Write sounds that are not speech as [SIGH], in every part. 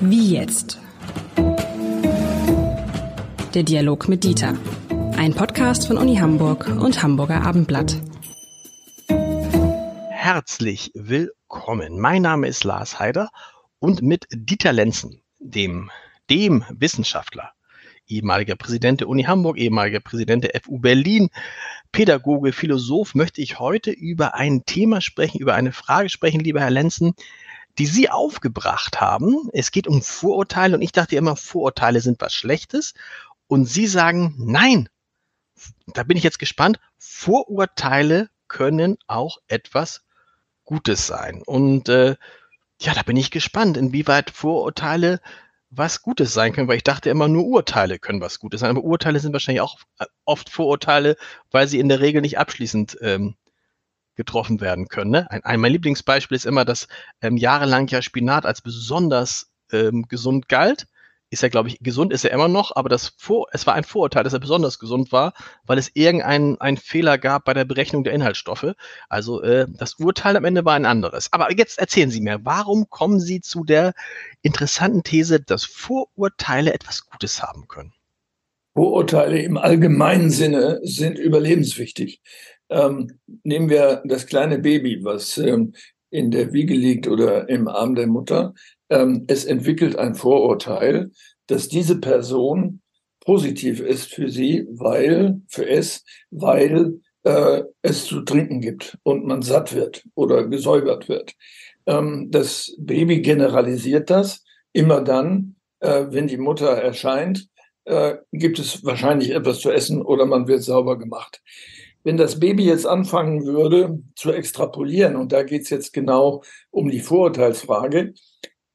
Wie jetzt? Der Dialog mit Dieter. Ein Podcast von Uni Hamburg und Hamburger Abendblatt. Herzlich willkommen. Mein Name ist Lars Heider und mit Dieter Lenzen, dem, dem Wissenschaftler, ehemaliger Präsident der Uni Hamburg, ehemaliger Präsident der FU Berlin, Pädagoge, Philosoph, möchte ich heute über ein Thema sprechen, über eine Frage sprechen, lieber Herr Lenzen, die Sie aufgebracht haben. Es geht um Vorurteile und ich dachte immer, Vorurteile sind was Schlechtes. Und Sie sagen, nein, da bin ich jetzt gespannt, Vorurteile können auch etwas Gutes sein. Und äh, ja, da bin ich gespannt, inwieweit Vorurteile was Gutes sein können, weil ich dachte immer, nur Urteile können was Gutes sein. Aber Urteile sind wahrscheinlich auch äh, oft Vorurteile, weil sie in der Regel nicht abschließend ähm, getroffen werden können. Ne? Ein, ein, mein Lieblingsbeispiel ist immer, dass ähm, jahrelang ja Spinat als besonders ähm, gesund galt ist er, glaube ich, gesund ist er immer noch, aber das Vor es war ein Vorurteil, dass er besonders gesund war, weil es irgendeinen einen Fehler gab bei der Berechnung der Inhaltsstoffe. Also äh, das Urteil am Ende war ein anderes. Aber jetzt erzählen Sie mir, warum kommen Sie zu der interessanten These, dass Vorurteile etwas Gutes haben können? Vorurteile im allgemeinen Sinne sind überlebenswichtig. Ähm, nehmen wir das kleine Baby, was ähm, in der Wiege liegt oder im Arm der Mutter ähm, es entwickelt ein Vorurteil, dass diese Person positiv ist für sie, weil, für es, weil äh, es zu trinken gibt und man satt wird oder gesäubert wird. Ähm, das Baby generalisiert das immer dann, äh, wenn die Mutter erscheint, äh, gibt es wahrscheinlich etwas zu essen oder man wird sauber gemacht. Wenn das Baby jetzt anfangen würde zu extrapolieren, und da geht es jetzt genau um die Vorurteilsfrage,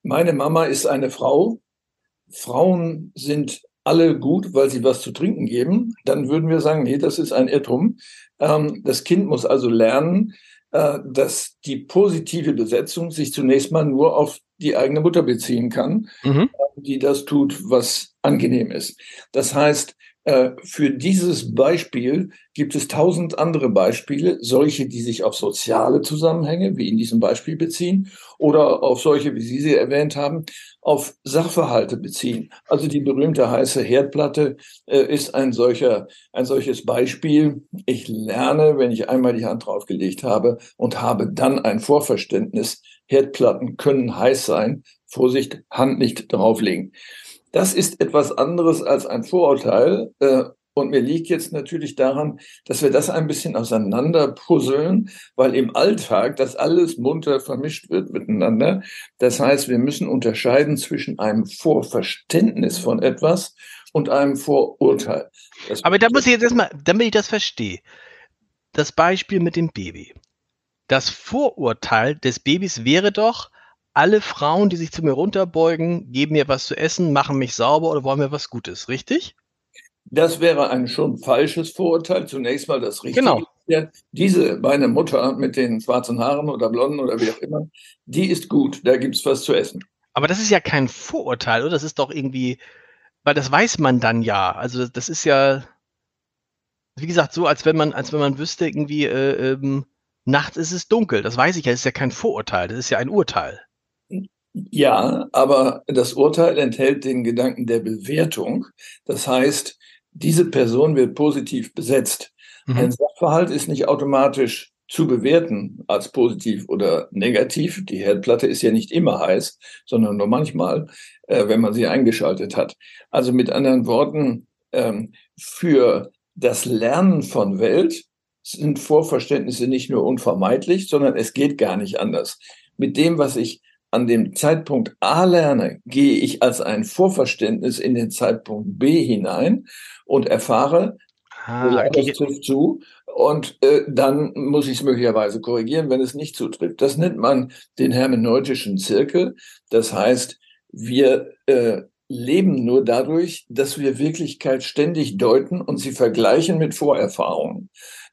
meine Mama ist eine Frau. Frauen sind alle gut, weil sie was zu trinken geben. Dann würden wir sagen, nee, das ist ein Irrtum. Ähm, das Kind muss also lernen, äh, dass die positive Besetzung sich zunächst mal nur auf die eigene Mutter beziehen kann, mhm. die das tut, was angenehm ist. Das heißt, für dieses Beispiel gibt es tausend andere Beispiele, solche, die sich auf soziale Zusammenhänge, wie in diesem Beispiel beziehen, oder auf solche, wie Sie sie erwähnt haben, auf Sachverhalte beziehen. Also die berühmte heiße Herdplatte äh, ist ein solcher, ein solches Beispiel. Ich lerne, wenn ich einmal die Hand draufgelegt habe und habe dann ein Vorverständnis. Herdplatten können heiß sein. Vorsicht, Hand nicht drauflegen. Das ist etwas anderes als ein Vorurteil. Äh, und mir liegt jetzt natürlich daran, dass wir das ein bisschen auseinanderpuzzeln, weil im Alltag das alles munter vermischt wird miteinander. Das heißt, wir müssen unterscheiden zwischen einem Vorverständnis von etwas und einem Vorurteil. Das Aber da muss ich jetzt erstmal, damit ich das verstehe, das Beispiel mit dem Baby. Das Vorurteil des Babys wäre doch, alle Frauen, die sich zu mir runterbeugen, geben mir was zu essen, machen mich sauber oder wollen mir was Gutes, richtig? Das wäre ein schon falsches Vorurteil. Zunächst mal das Richtige. Genau. Diese, meine Mutter mit den schwarzen Haaren oder blonden oder wie auch immer, die ist gut. Da gibt es was zu essen. Aber das ist ja kein Vorurteil, oder? Das ist doch irgendwie, weil das weiß man dann ja. Also das ist ja, wie gesagt, so, als wenn man, als wenn man wüsste, irgendwie, äh, ähm, nachts ist es dunkel. Das weiß ich ja, das ist ja kein Vorurteil, das ist ja ein Urteil. Ja, aber das Urteil enthält den Gedanken der Bewertung. Das heißt, diese Person wird positiv besetzt. Mhm. Ein Sachverhalt ist nicht automatisch zu bewerten als positiv oder negativ. Die Herdplatte ist ja nicht immer heiß, sondern nur manchmal, äh, wenn man sie eingeschaltet hat. Also mit anderen Worten, ähm, für das Lernen von Welt sind Vorverständnisse nicht nur unvermeidlich, sondern es geht gar nicht anders. Mit dem, was ich an dem Zeitpunkt A lerne, gehe ich als ein Vorverständnis in den Zeitpunkt B hinein und erfahre, ah, okay. das trifft zu. Und äh, dann muss ich es möglicherweise korrigieren, wenn es nicht zutrifft. Das nennt man den hermeneutischen Zirkel. Das heißt, wir äh, leben nur dadurch, dass wir Wirklichkeit ständig deuten und sie vergleichen mit Vorerfahrungen,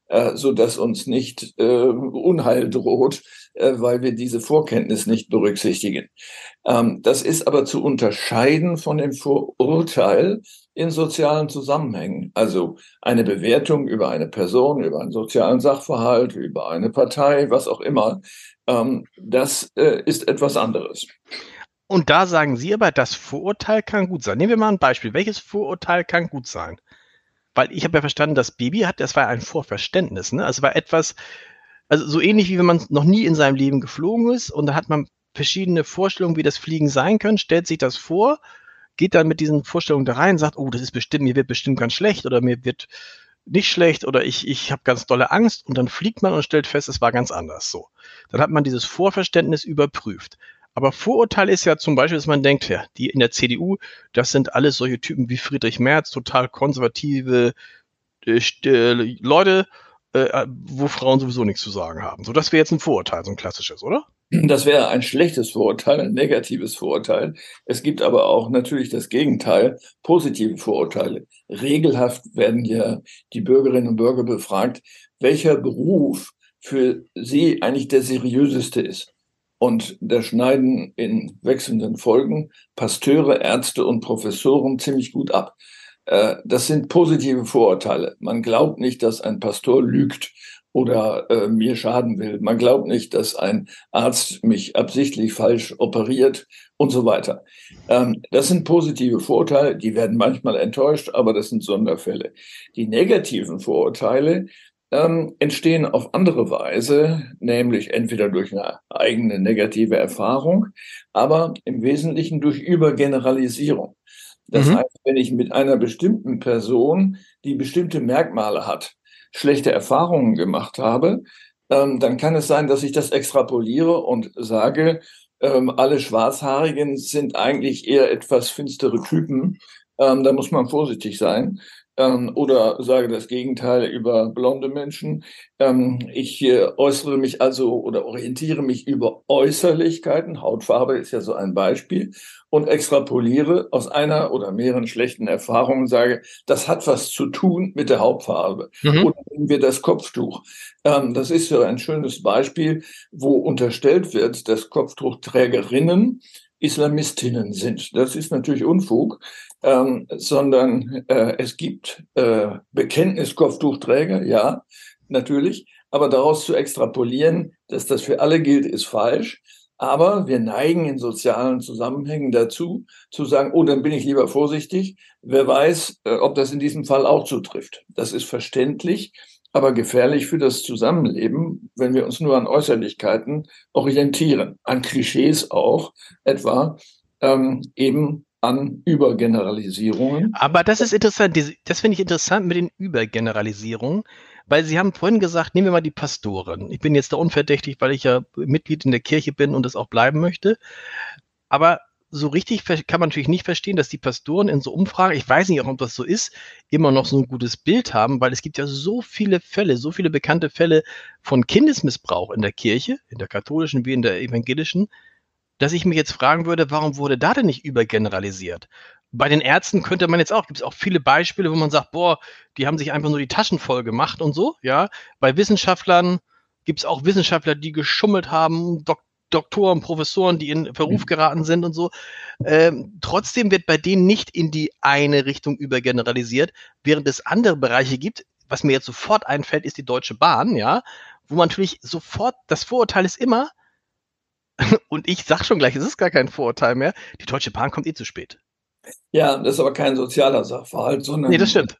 äh, so dass uns nicht äh, Unheil droht, weil wir diese Vorkenntnis nicht berücksichtigen. Ähm, das ist aber zu unterscheiden von dem Vorurteil in sozialen Zusammenhängen. Also eine Bewertung über eine Person, über einen sozialen Sachverhalt, über eine Partei, was auch immer, ähm, das äh, ist etwas anderes. Und da sagen Sie aber, das Vorurteil kann gut sein. Nehmen wir mal ein Beispiel. Welches Vorurteil kann gut sein? Weil ich habe ja verstanden, das Baby hat, das war ein Vorverständnis. Ne? Also war etwas, also so ähnlich wie wenn man noch nie in seinem Leben geflogen ist und da hat man verschiedene Vorstellungen, wie das Fliegen sein könnte, stellt sich das vor, geht dann mit diesen Vorstellungen da rein, sagt, oh, das ist bestimmt, mir wird bestimmt ganz schlecht oder mir wird nicht schlecht oder ich, ich habe ganz dolle Angst und dann fliegt man und stellt fest, es war ganz anders so. Dann hat man dieses Vorverständnis überprüft. Aber Vorurteil ist ja zum Beispiel, dass man denkt, ja, die in der CDU, das sind alles solche Typen wie Friedrich Merz, total konservative äh, äh Leute, äh, wo Frauen sowieso nichts zu sagen haben. So, das wäre jetzt ein Vorurteil, so ein klassisches, oder? Das wäre ein schlechtes Vorurteil, ein negatives Vorurteil. Es gibt aber auch natürlich das Gegenteil, positive Vorurteile. Regelhaft werden ja die Bürgerinnen und Bürger befragt, welcher Beruf für sie eigentlich der seriöseste ist. Und da schneiden in wechselnden Folgen Pasteure, Ärzte und Professoren ziemlich gut ab. Äh, das sind positive Vorurteile. Man glaubt nicht, dass ein Pastor lügt oder äh, mir schaden will. Man glaubt nicht, dass ein Arzt mich absichtlich falsch operiert und so weiter. Ähm, das sind positive Vorurteile, die werden manchmal enttäuscht, aber das sind Sonderfälle. Die negativen Vorurteile, ähm, entstehen auf andere Weise, nämlich entweder durch eine eigene negative Erfahrung, aber im Wesentlichen durch Übergeneralisierung. Das mhm. heißt, wenn ich mit einer bestimmten Person, die bestimmte Merkmale hat, schlechte Erfahrungen gemacht habe, ähm, dann kann es sein, dass ich das extrapoliere und sage, ähm, alle Schwarzhaarigen sind eigentlich eher etwas finstere Typen. Ähm, da muss man vorsichtig sein ähm, oder sage das Gegenteil über blonde Menschen. Ähm, ich äh, äußere mich also oder orientiere mich über Äußerlichkeiten. Hautfarbe ist ja so ein Beispiel und extrapoliere aus einer oder mehreren schlechten Erfahrungen, sage, das hat was zu tun mit der Hautfarbe. Mhm. Oder nehmen wir das Kopftuch. Ähm, das ist so ein schönes Beispiel, wo unterstellt wird, dass Kopftuchträgerinnen Islamistinnen sind. Das ist natürlich Unfug, ähm, sondern äh, es gibt äh, Bekenntniskopftuchträger, ja, natürlich, aber daraus zu extrapolieren, dass das für alle gilt, ist falsch. Aber wir neigen in sozialen Zusammenhängen dazu, zu sagen, oh, dann bin ich lieber vorsichtig. Wer weiß, äh, ob das in diesem Fall auch zutrifft. Das ist verständlich aber gefährlich für das Zusammenleben, wenn wir uns nur an Äußerlichkeiten orientieren, an Klischees auch etwa, ähm, eben an Übergeneralisierungen. Aber das ist interessant, das finde ich interessant mit den Übergeneralisierungen, weil Sie haben vorhin gesagt, nehmen wir mal die Pastoren. Ich bin jetzt da unverdächtig, weil ich ja Mitglied in der Kirche bin und das auch bleiben möchte. Aber so richtig kann man natürlich nicht verstehen, dass die Pastoren in so Umfragen, ich weiß nicht auch, ob das so ist, immer noch so ein gutes Bild haben, weil es gibt ja so viele Fälle, so viele bekannte Fälle von Kindesmissbrauch in der Kirche, in der katholischen wie in der evangelischen, dass ich mich jetzt fragen würde, warum wurde da denn nicht übergeneralisiert? Bei den Ärzten könnte man jetzt auch, gibt es auch viele Beispiele, wo man sagt, boah, die haben sich einfach nur die Taschen voll gemacht und so, ja. Bei Wissenschaftlern gibt es auch Wissenschaftler, die geschummelt haben, Dok Doktoren, Professoren, die in Verruf mhm. geraten sind und so. Ähm, trotzdem wird bei denen nicht in die eine Richtung übergeneralisiert, während es andere Bereiche gibt, was mir jetzt sofort einfällt, ist die Deutsche Bahn, ja, wo man natürlich sofort, das Vorurteil ist immer, [LAUGHS] und ich sag schon gleich, es ist gar kein Vorurteil mehr, die Deutsche Bahn kommt eh zu spät. Ja, das ist aber kein sozialer Sachverhalt, sondern nee, das stimmt.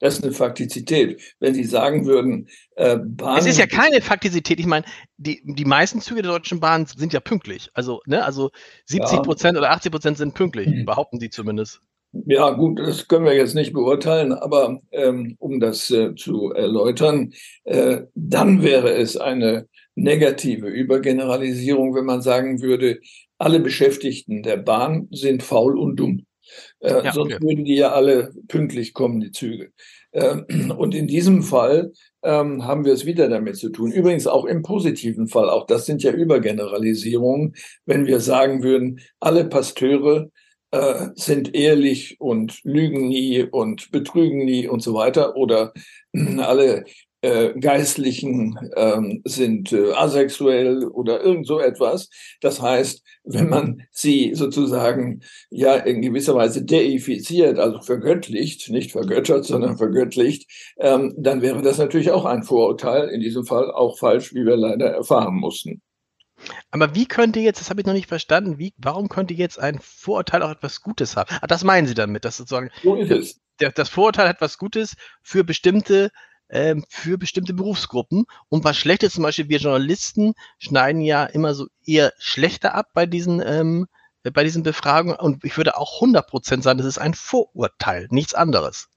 Das ist eine Faktizität. Wenn Sie sagen würden, äh, Bahn. Es ist ja keine Faktizität. Ich meine, die, die meisten Züge der Deutschen Bahn sind ja pünktlich. Also, ne, also 70 Prozent ja. oder 80 Prozent sind pünktlich, mhm. behaupten die zumindest. Ja, gut, das können wir jetzt nicht beurteilen, aber ähm, um das äh, zu erläutern, äh, dann wäre es eine negative Übergeneralisierung, wenn man sagen würde, alle Beschäftigten der Bahn sind faul und dumm. Äh, ja, sonst okay. würden die ja alle pünktlich kommen, die Züge. Äh, und in diesem Fall ähm, haben wir es wieder damit zu tun. Übrigens auch im positiven Fall, auch das sind ja Übergeneralisierungen, wenn wir sagen würden, alle Pasteure äh, sind ehrlich und lügen nie und betrügen nie und so weiter oder alle äh, Geistlichen ähm, sind äh, asexuell oder irgend so etwas. Das heißt, wenn man sie sozusagen ja in gewisser Weise deifiziert, also vergöttlicht, nicht vergöttert, sondern vergöttlicht, ähm, dann wäre das natürlich auch ein Vorurteil, in diesem Fall auch falsch, wie wir leider erfahren mussten. Aber wie könnte jetzt, das habe ich noch nicht verstanden, wie, warum könnte jetzt ein Vorurteil auch etwas Gutes haben? Ah, das meinen Sie damit, dass sozusagen so das Vorurteil hat etwas Gutes für bestimmte ähm, für bestimmte Berufsgruppen. Und was Schlechtes, zum Beispiel wir Journalisten schneiden ja immer so eher schlechter ab bei diesen, ähm, bei diesen Befragungen. Und ich würde auch 100% sagen, das ist ein Vorurteil, nichts anderes.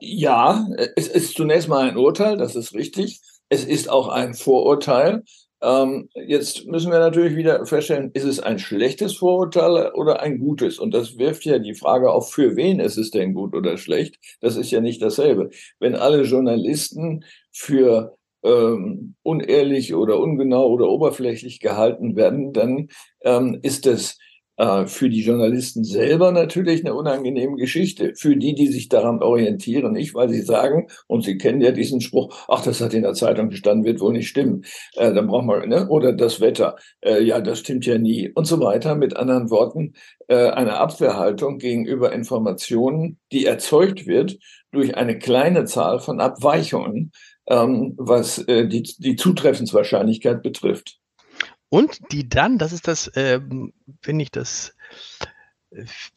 Ja, es ist zunächst mal ein Urteil, das ist richtig. Es ist auch ein Vorurteil. Ähm, jetzt müssen wir natürlich wieder feststellen, ist es ein schlechtes Vorurteil oder ein gutes? Und das wirft ja die Frage auf, für wen ist es denn gut oder schlecht? Das ist ja nicht dasselbe. Wenn alle Journalisten für ähm, unehrlich oder ungenau oder oberflächlich gehalten werden, dann ähm, ist es äh, für die Journalisten selber natürlich eine unangenehme Geschichte. Für die, die sich daran orientieren, nicht, weil sie sagen, und sie kennen ja diesen Spruch, ach, das hat in der Zeitung gestanden, wird wohl nicht stimmen. Äh, dann braucht man, ne? oder das Wetter, äh, ja, das stimmt ja nie und so weiter. Mit anderen Worten, äh, eine Abwehrhaltung gegenüber Informationen, die erzeugt wird durch eine kleine Zahl von Abweichungen, ähm, was äh, die, die Zutreffenswahrscheinlichkeit betrifft. Und die dann, das ist das, ähm, finde ich, das,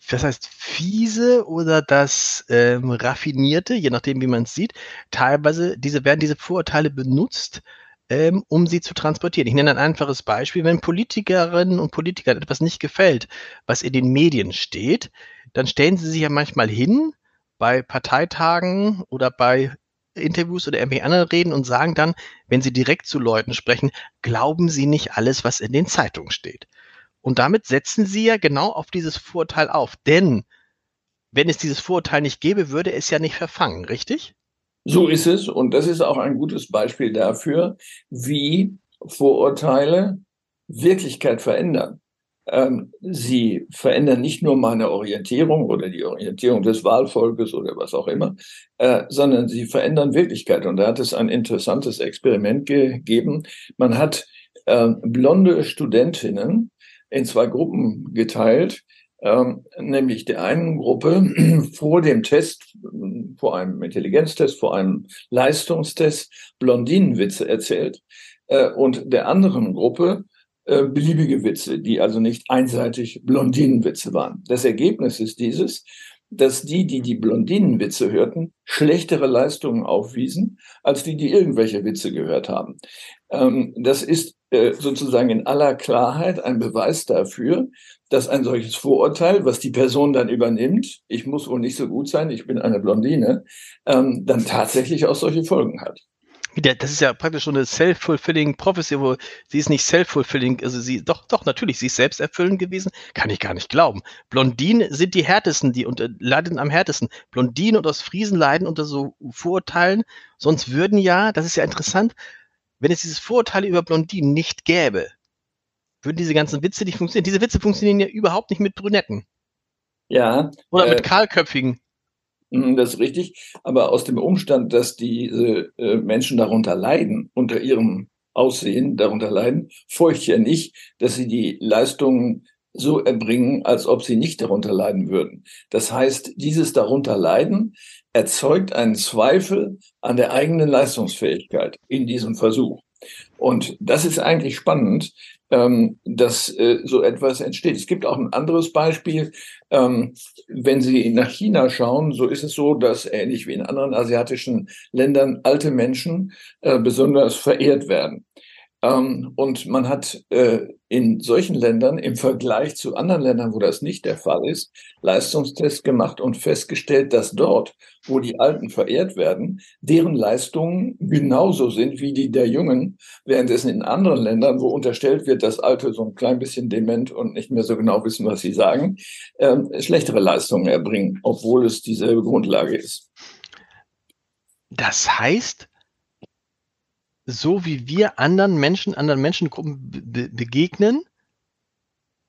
was heißt fiese oder das ähm, raffinierte, je nachdem, wie man es sieht, teilweise diese, werden diese Vorurteile benutzt, ähm, um sie zu transportieren. Ich nenne ein einfaches Beispiel. Wenn Politikerinnen und Politikern etwas nicht gefällt, was in den Medien steht, dann stellen sie sich ja manchmal hin bei Parteitagen oder bei Interviews oder irgendwelche anderen reden und sagen dann, wenn sie direkt zu Leuten sprechen, glauben sie nicht alles, was in den Zeitungen steht. Und damit setzen sie ja genau auf dieses Vorurteil auf. Denn wenn es dieses Vorurteil nicht gäbe, würde es ja nicht verfangen, richtig? So ist es. Und das ist auch ein gutes Beispiel dafür, wie Vorurteile Wirklichkeit verändern ähm, sie verändern nicht nur meine Orientierung oder die Orientierung des Wahlvolkes oder was auch immer, äh, sondern sie verändern Wirklichkeit. Und da hat es ein interessantes Experiment gegeben. Man hat äh, blonde Studentinnen in zwei Gruppen geteilt, ähm, nämlich der einen Gruppe [CLEARS THROAT] vor dem Test, vor einem Intelligenztest, vor einem Leistungstest Blondinenwitze erzählt äh, und der anderen Gruppe äh, beliebige Witze, die also nicht einseitig Blondinenwitze waren. Das Ergebnis ist dieses, dass die, die die Blondinenwitze hörten, schlechtere Leistungen aufwiesen, als die, die irgendwelche Witze gehört haben. Ähm, das ist äh, sozusagen in aller Klarheit ein Beweis dafür, dass ein solches Vorurteil, was die Person dann übernimmt, ich muss wohl nicht so gut sein, ich bin eine Blondine, ähm, dann tatsächlich auch solche Folgen hat das ist ja praktisch schon eine self-fulfilling prophecy, wo sie ist nicht self-fulfilling, also sie, doch, doch, natürlich, sie ist selbsterfüllend gewesen, kann ich gar nicht glauben. Blondinen sind die härtesten, die unter, leiden am härtesten. Blondinen und aus Friesen leiden unter so Vorurteilen, sonst würden ja, das ist ja interessant, wenn es dieses Vorurteil über Blondinen nicht gäbe, würden diese ganzen Witze nicht funktionieren. Diese Witze funktionieren ja überhaupt nicht mit Brünetten. Ja. Oder äh, mit Kahlköpfigen. Hm, das ist richtig. Aber aus dem Umstand, dass diese äh, Menschen darunter leiden, unter ihrem Aussehen darunter leiden, feucht ja nicht, dass sie die Leistungen so erbringen, als ob sie nicht darunter leiden würden. Das heißt, dieses darunter leiden erzeugt einen Zweifel an der eigenen Leistungsfähigkeit in diesem Versuch. Und das ist eigentlich spannend, ähm, dass äh, so etwas entsteht. Es gibt auch ein anderes Beispiel. Ähm, wenn Sie nach China schauen, so ist es so, dass ähnlich wie in anderen asiatischen Ländern alte Menschen äh, besonders verehrt werden. Ähm, und man hat äh, in solchen Ländern im Vergleich zu anderen Ländern, wo das nicht der Fall ist, Leistungstests gemacht und festgestellt, dass dort, wo die Alten verehrt werden, deren Leistungen genauso sind wie die der Jungen, während es in anderen Ländern, wo unterstellt wird, dass Alte so ein klein bisschen dement und nicht mehr so genau wissen, was sie sagen, äh, schlechtere Leistungen erbringen, obwohl es dieselbe Grundlage ist. Das heißt, so wie wir anderen Menschen, anderen Menschengruppen be begegnen,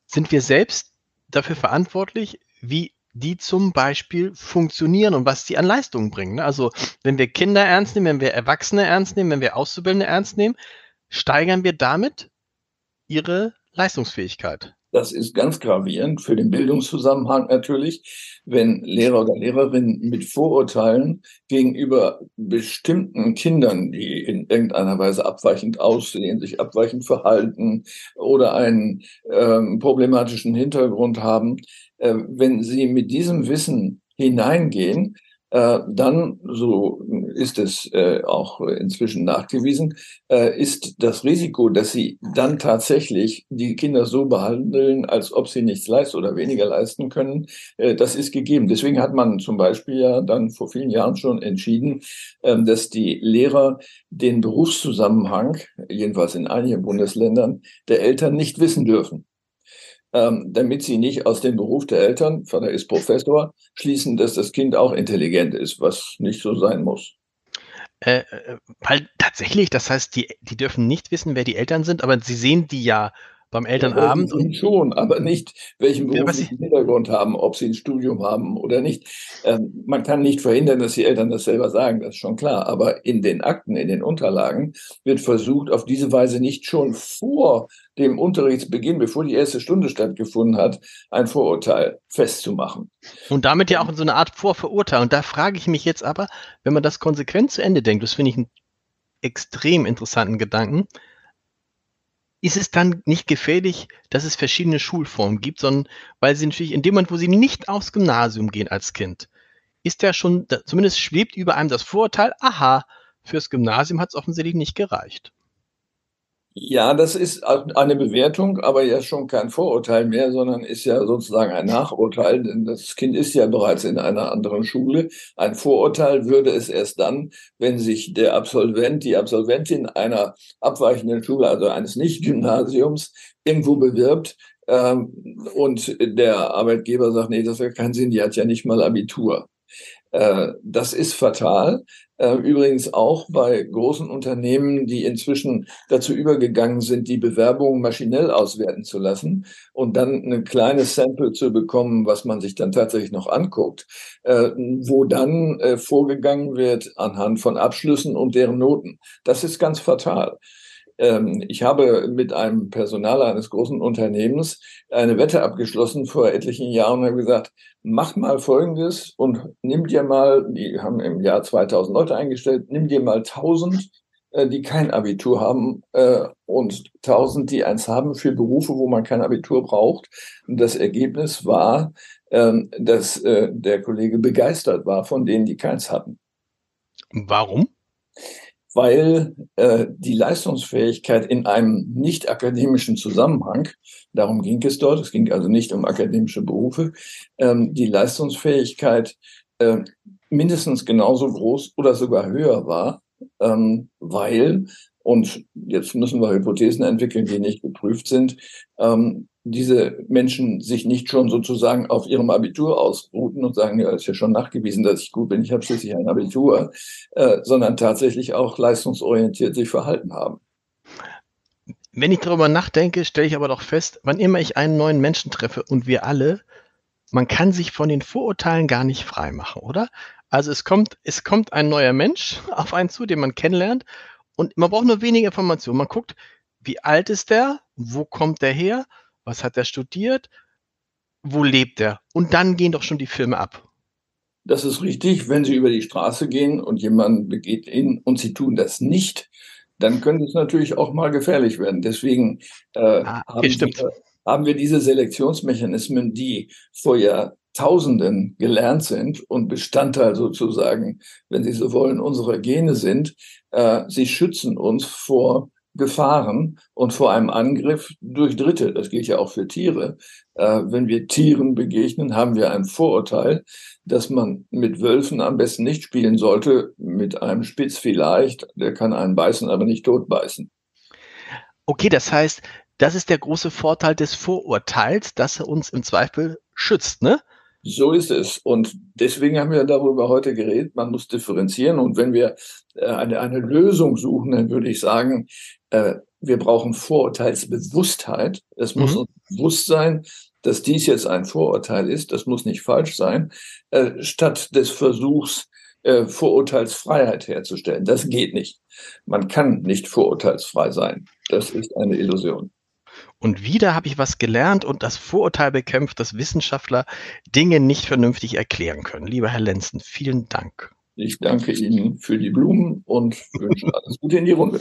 sind wir selbst dafür verantwortlich, wie die zum Beispiel funktionieren und was die an Leistungen bringen. Ne? Also wenn wir Kinder ernst nehmen, wenn wir Erwachsene ernst nehmen, wenn wir Auszubildende ernst nehmen, steigern wir damit ihre Leistungsfähigkeit. Das ist ganz gravierend für den Bildungszusammenhang natürlich, wenn Lehrer oder Lehrerinnen mit Vorurteilen gegenüber bestimmten Kindern, die in irgendeiner Weise abweichend aussehen, sich abweichend verhalten oder einen ähm, problematischen Hintergrund haben, äh, wenn sie mit diesem Wissen hineingehen, dann, so ist es äh, auch inzwischen nachgewiesen, äh, ist das Risiko, dass sie dann tatsächlich die Kinder so behandeln, als ob sie nichts leisten oder weniger leisten können, äh, das ist gegeben. Deswegen hat man zum Beispiel ja dann vor vielen Jahren schon entschieden, ähm, dass die Lehrer den Berufszusammenhang, jedenfalls in einigen Bundesländern, der Eltern nicht wissen dürfen ähm, damit sie nicht aus dem Beruf der Eltern, Vater ist Professor, schließen, dass das Kind auch intelligent ist, was nicht so sein muss. Äh, äh weil tatsächlich, das heißt, die, die dürfen nicht wissen, wer die Eltern sind, aber sie sehen die ja beim Elternabend. Ja, schon, aber nicht, welchen beruflichen Hintergrund haben, ob sie ein Studium haben oder nicht. Ähm, man kann nicht verhindern, dass die Eltern das selber sagen, das ist schon klar. Aber in den Akten, in den Unterlagen wird versucht, auf diese Weise nicht schon vor dem Unterrichtsbeginn, bevor die erste Stunde stattgefunden hat, ein Vorurteil festzumachen. Und damit ja auch in so eine Art Vorverurteilung. Da frage ich mich jetzt aber, wenn man das konsequent zu Ende denkt, das finde ich einen extrem interessanten Gedanken, ist es dann nicht gefährlich, dass es verschiedene Schulformen gibt, sondern weil sie natürlich in dem Moment, wo sie nicht aufs Gymnasium gehen als Kind, ist ja schon, zumindest schwebt über einem das Vorurteil, aha, fürs Gymnasium hat es offensichtlich nicht gereicht. Ja, das ist eine Bewertung, aber ja schon kein Vorurteil mehr, sondern ist ja sozusagen ein Nachurteil, denn das Kind ist ja bereits in einer anderen Schule. Ein Vorurteil würde es erst dann, wenn sich der Absolvent, die Absolventin einer abweichenden Schule, also eines Nicht-Gymnasiums, irgendwo bewirbt, ähm, und der Arbeitgeber sagt, nee, das wäre keinen Sinn, die hat ja nicht mal Abitur. Äh, das ist fatal. Äh, übrigens auch bei großen Unternehmen, die inzwischen dazu übergegangen sind, die Bewerbungen maschinell auswerten zu lassen und dann ein kleines Sample zu bekommen, was man sich dann tatsächlich noch anguckt, äh, wo dann vorgegangen wird anhand von Abschlüssen und deren Noten. Das ist ganz fatal. Ähm, ich habe mit einem Personaler eines großen Unternehmens eine Wette abgeschlossen vor etlichen Jahren und habe gesagt, mach mal Folgendes und nimm dir mal, die haben im Jahr 2000 Leute eingestellt, nimm dir mal 1000 äh, die kein Abitur haben äh, und 1000, die eins haben für Berufe, wo man kein Abitur braucht. Und das Ergebnis war, ähm, dass äh, der Kollege begeistert war von denen, die keins hatten. Warum? Weil äh, die Leistungsfähigkeit in einem nicht akademischen Zusammenhang, darum ging es dort, es ging also nicht um akademische Berufe, ähm, die Leistungsfähigkeit äh, mindestens genauso groß oder sogar höher war, ähm, weil, und jetzt müssen wir Hypothesen entwickeln, die nicht geprüft sind, ähm, diese Menschen sich nicht schon sozusagen auf ihrem Abitur ausruhten und sagen, ja, ist ja schon nachgewiesen, dass ich gut bin, ich habe schließlich ein Abitur, äh, sondern tatsächlich auch leistungsorientiert sich verhalten haben. Wenn ich darüber nachdenke, stelle ich aber doch fest, wann immer ich einen neuen Menschen treffe und wir alle, man kann sich von den Vorurteilen gar nicht frei machen, oder? Also es kommt, es kommt ein neuer Mensch [LAUGHS] auf einen zu, den man kennenlernt und man braucht nur wenige Informationen. Man guckt, wie alt ist der, wo kommt der her, was hat er studiert, wo lebt er? Und dann gehen doch schon die Filme ab. Das ist richtig. Wenn Sie über die Straße gehen und jemand begeht Ihnen und Sie tun das nicht, dann könnte es natürlich auch mal gefährlich werden. Deswegen äh, ah, haben, wir, haben, wir, diese Selektionsmechanismen, die vor Jahrtausenden gelernt sind und Bestandteil sozusagen, wenn Sie so wollen, unserer Gene sind. Äh, sie schützen uns vor Gefahren und vor einem Angriff durch Dritte. Das gilt ja auch für Tiere. Äh, wenn wir Tieren begegnen, haben wir ein Vorurteil, dass man mit Wölfen am besten nicht spielen sollte. Mit einem Spitz vielleicht. Der kann einen beißen, aber nicht tot beißen. Okay, das heißt, das ist der große Vorteil des Vorurteils, dass er uns im Zweifel schützt, ne? So ist es. Und deswegen haben wir darüber heute geredet. Man muss differenzieren. Und wenn wir äh, eine, eine Lösung suchen, dann würde ich sagen, äh, wir brauchen Vorurteilsbewusstheit. Es muss mhm. uns Bewusstsein, dass dies jetzt ein Vorurteil ist, das muss nicht falsch sein, äh, statt des Versuchs, äh, Vorurteilsfreiheit herzustellen. Das geht nicht. Man kann nicht vorurteilsfrei sein. Das ist eine Illusion. Und wieder habe ich was gelernt und das Vorurteil bekämpft, dass Wissenschaftler Dinge nicht vernünftig erklären können. Lieber Herr Lenzen, vielen Dank. Ich danke Ihnen für die Blumen und wünsche alles Gute in die Runde.